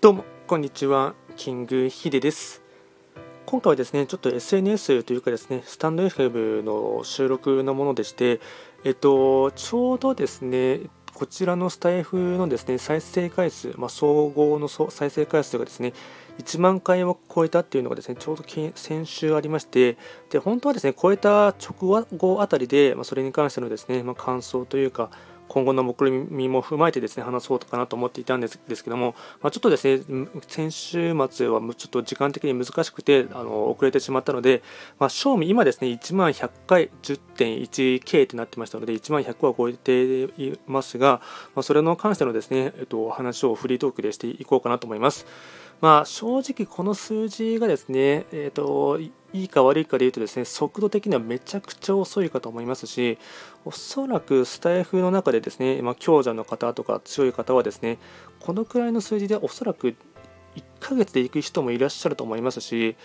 どうもこんにちは。キングヒデです。今回はですねちょっと SNS というかですねスタンド FM の収録のものでしてえっとちょうどですねこちらのスタイフのですね再生回数、まあ、総合の再生回数がですね1万回を超えたっていうのがですねちょうど先週ありましてで本当はですね超えた直後あたりで、まあ、それに関してのですね、まあ、感想というか今後の目論見も踏まえてですね話そうかなと思っていたんですですけども、まあ、ちょっとですね先週末はちょっと時間的に難しくてあの遅れてしまったので、まあ、賞味今ですね1万100回 10.1K ってなってましたので1万100は超えていますが、まあ、それの関してのですね、えっと、話をフリートークでしていこうかなと思います。まあ、正直この数字がですね、えーと、いいか悪いかで言うとですね速度的にはめちゃくちゃ遅いかと思いますしおそらくスタイフの中でですね、まあ、強者の方とか強い方はですねこのくらいの数字でおそらく1 1ヶ月で行く人もいらっしゃると思いますし、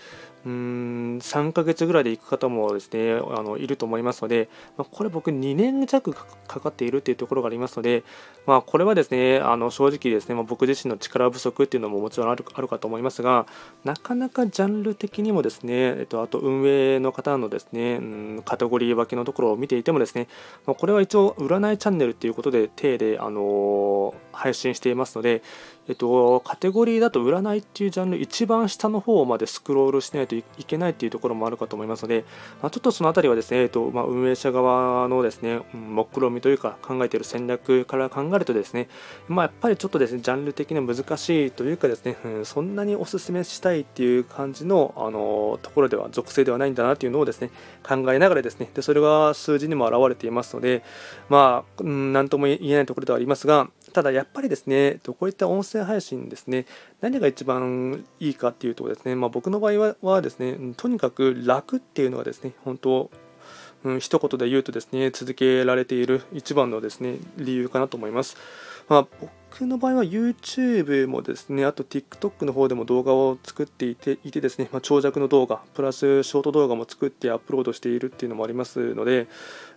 うーん3ヶ月ぐらいで行く方もですねあのいると思いますので、まあ、これ僕2年弱かかっているというところがありますので、まあ、これはですねあの正直ですね、まあ、僕自身の力不足っていうのももちろんあるあるかと思いますがなかなかジャンル的にもですね、えっと、あと運営の方のですね、うん、カテゴリー分けのところを見ていてもですね、まあ、これは一応占いチャンネルっていうことで手で、あの配信していますので、えっと、カテゴリーだと占いっていうジャンル一番下の方までスクロールしないといけないっていうところもあるかと思いますので、まあ、ちょっとその辺りはですね、えっとまあ、運営者側のですね、目論見みというか考えている戦略から考えるとですね、まあ、やっぱりちょっとですね、ジャンル的に難しいというかですね、うん、そんなにお勧めしたいっていう感じの、あのところでは属性ではないんだなっていうのをですね、考えながらですね、でそれが数字にも表れていますので、まあ、うん、なんとも言えないところではありますが、ただやっぱりですね、こういった音声配信ですね、何が一番いいかっていうとですね、まあ、僕の場合はですね、とにかく楽っていうのがですね、本当、うん、一言で言うとですね、続けられている一番のですね、理由かなと思います。まあ、僕の場合は YouTube もですね、あと TikTok の方でも動画を作っていていてですね、まあ、長尺の動画、プラスショート動画も作ってアップロードしているっていうのもありますので、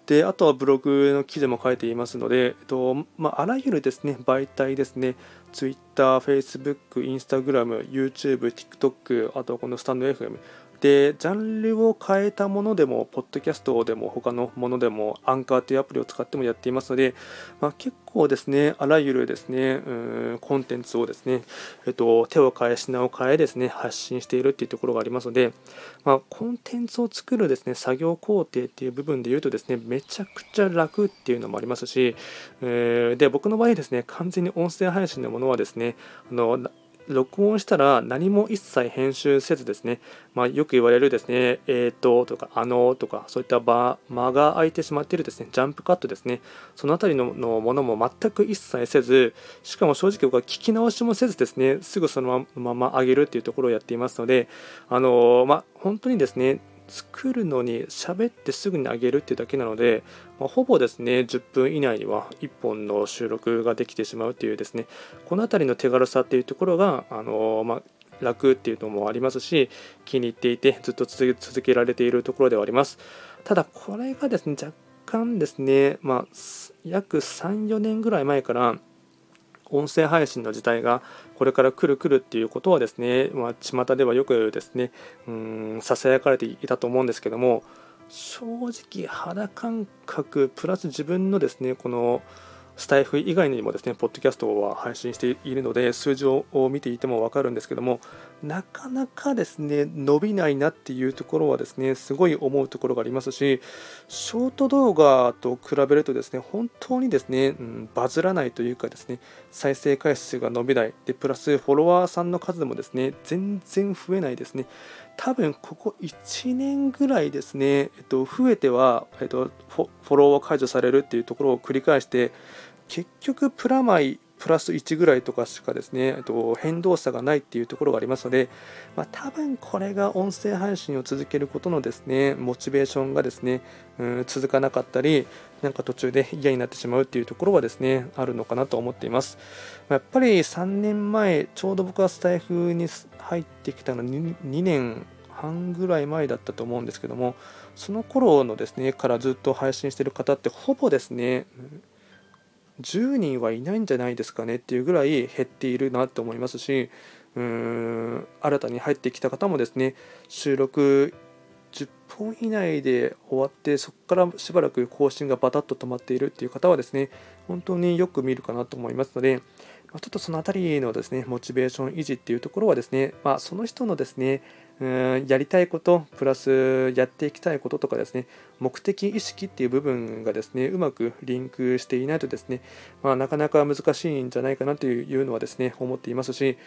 であとはブログの記事も書いていますので、えっとまあ、あらゆるですね媒体ですね、Twitter、Facebook、Instagram、YouTube、TikTok、あとこのスタンド FM、で、ジャンルを変えたものでも、ポッドキャストでも、他のものでも、アンカーというアプリを使ってもやっていますので、まあ、結構ですね、あらゆるですね、うんコンテンツをですね、えっと、手を変え、品を変えですね、発信しているっていうところがありますので、まあ、コンテンツを作るですね、作業工程っていう部分で言うとですね、めちゃくちゃ楽っていうのもありますし、えー、で、僕の場合ですね、完全に音声配信のものはですね、あの録音したら何も一切編集せずですね、まあ、よく言われるですね、えーととか、あのとか、そういった場間が空いてしまっているですね、ジャンプカットですね、そのあたりののものも全く一切せず、しかも正直僕は聞き直しもせずですね、すぐそのまま上げるっていうところをやっていますので、あのまあ、本当にですね、作るのに喋ってすぐに上げるっていうだけなので、まあ、ほぼですね10分以内には1本の収録ができてしまうというですねこの辺りの手軽さっていうところがあの、まあ、楽っていうのもありますし気に入っていてずっと続けられているところではあります。ただこれがですね若干ですね、まあ、約34年ぐらい前から音声配信の時代がこれから来る来るっていうことはですね、まあ、巷ではよくですねうんささやかれていたと思うんですけども正直肌感覚プラス自分のですねこのスタイフ以外にもですね、ポッドキャストは配信しているので、数字を見ていても分かるんですけども、なかなかですね、伸びないなっていうところはですね、すごい思うところがありますし、ショート動画と比べるとですね、本当にですね、うん、バズらないというかですね、再生回数が伸びない、で、プラスフォロワーさんの数もですね、全然増えないですね。多分ここ1年ぐらいですね、えっと、増えては、えっと、フォローを解除されるっていうところを繰り返して、結局プラマイプラス1ぐらいとかしかですね、と変動差がないっていうところがありますので、まあ、多分これが音声配信を続けることのですね、モチベーションがですね、うん続かなかったり、なんか途中で嫌になってしまうっていうところはですね、あるのかなと思っています。やっぱり3年前、ちょうど僕はスタイフに入ってきたのに2年半ぐらい前だったと思うんですけども、その頃のですね、からずっと配信してる方ってほぼですね、10人はいないんじゃないですかねっていうぐらい減っているなと思いますしうーん新たに入ってきた方もですね収録10本以内で終わってそこからしばらく更新がバタッと止まっているっていう方はですね本当によく見るかなと思いますのでちょっとそのあたりのですねモチベーション維持っていうところはですね、まあ、その人のですねうんやりたいことプラスやっていきたいこととかですね。目的意識っていう部分がですねうまくリンクしていないとですね、まあ、なかなか難しいんじゃないかなというのはですね思っていますし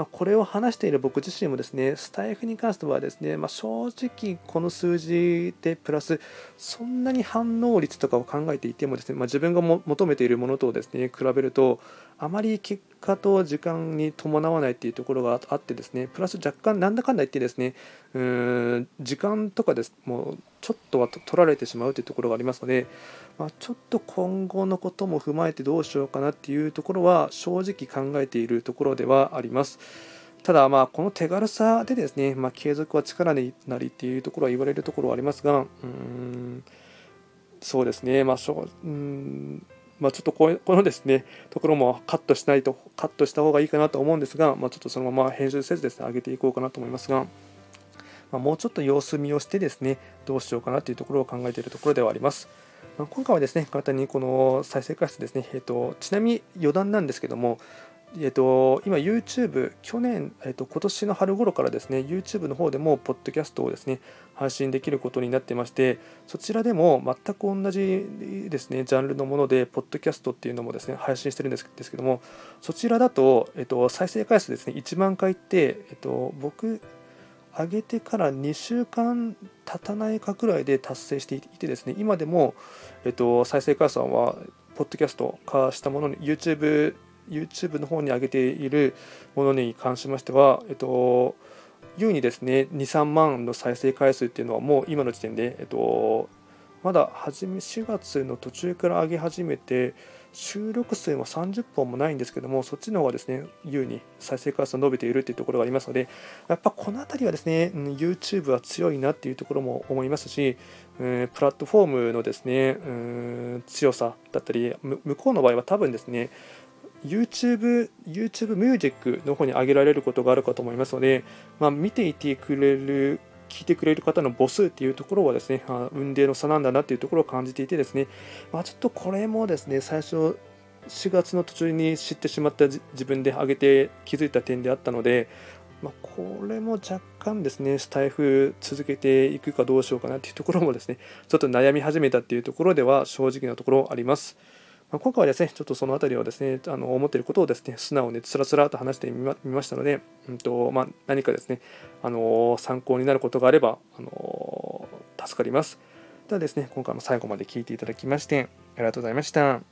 まあ、これを話している僕自身もですね、スタイフに関してはですね、まあ、正直この数字でプラス、そんなに反応率とかを考えていてもですね、ま、自分が求めているものとですね、比べると、あまり結果と時間に伴わないっていうところがあってですね、プラス若干なんだかんだ言ってですね、うーん時間とかです、もうちょっとは取られてしまうというところがありますので、まあ、ちょっと今後のことも踏まえてどうしようかなっていうところは正直考えているところではあります。ただ、まあ、この手軽さでですね、まあ、継続は力になりっていうところは言われるところはありますが、うーんそうですね、まあ、しょうんまあ、ちょっとここのですね、ところもカットしないと、カットした方がいいかなと思うんですが、まあ、ちょっとそのまま編集せずですね、上げていこうかなと思いますが、まあ、もうちょっと様子見をしてですね、どうしようかなというところを考えているところではあります。まあ、今回はですね、簡単にこの再生回数ですね、えーと、ちなみに余談なんですけども、えーと、今 YouTube、去年、えーと、今年の春頃からですね、YouTube の方でも、ポッドキャストをですね、配信できることになってまして、そちらでも全く同じですね、ジャンルのもので、ポッドキャストっていうのもですね、配信してるんですけども、そちらだと、えー、と再生回数ですね、1万回って、えー、と僕、上げてから2週間経たないかくらいで達成していてですね、今でも、えっと、再生回数は、ポッドキャスト化したものに、YouTube, YouTube の方に上げているものに関しましては、えっと、優にですね、2、3万の再生回数っていうのはもう今の時点で、えっと、まだ初め4月の途中から上げ始めて、収録数も30本もないんですけども、そっちの方がですね、優に再生回数伸びているというところがありますので、やっぱこの辺りはですね、YouTube は強いなっていうところも思いますし、プラットフォームのですね、強さだったり、向こうの場合は多分ですね、YouTube, YouTube ミュージックの方に上げられることがあるかと思いますので、まあ、見ていてくれる聞いてくれる方の母数っていうところはですね、あ運命の差なんだなっていうところを感じていてですね、まあ、ちょっとこれもですね、最初4月の途中に知ってしまった自分で上げて気づいた点であったので、まあ、これも若干ですね、スタイフ続けていくかどうしようかなっていうところもですね、ちょっと悩み始めたっていうところでは正直なところあります。まあ、今回はですね、ちょっとその辺りをですね、あの思っていることをですね、素直につらつらと話してみましたので、うんとまあ、何かですね、あの参考になることがあれば、あの助かります。ではですね、今回も最後まで聞いていただきまして、ありがとうございました。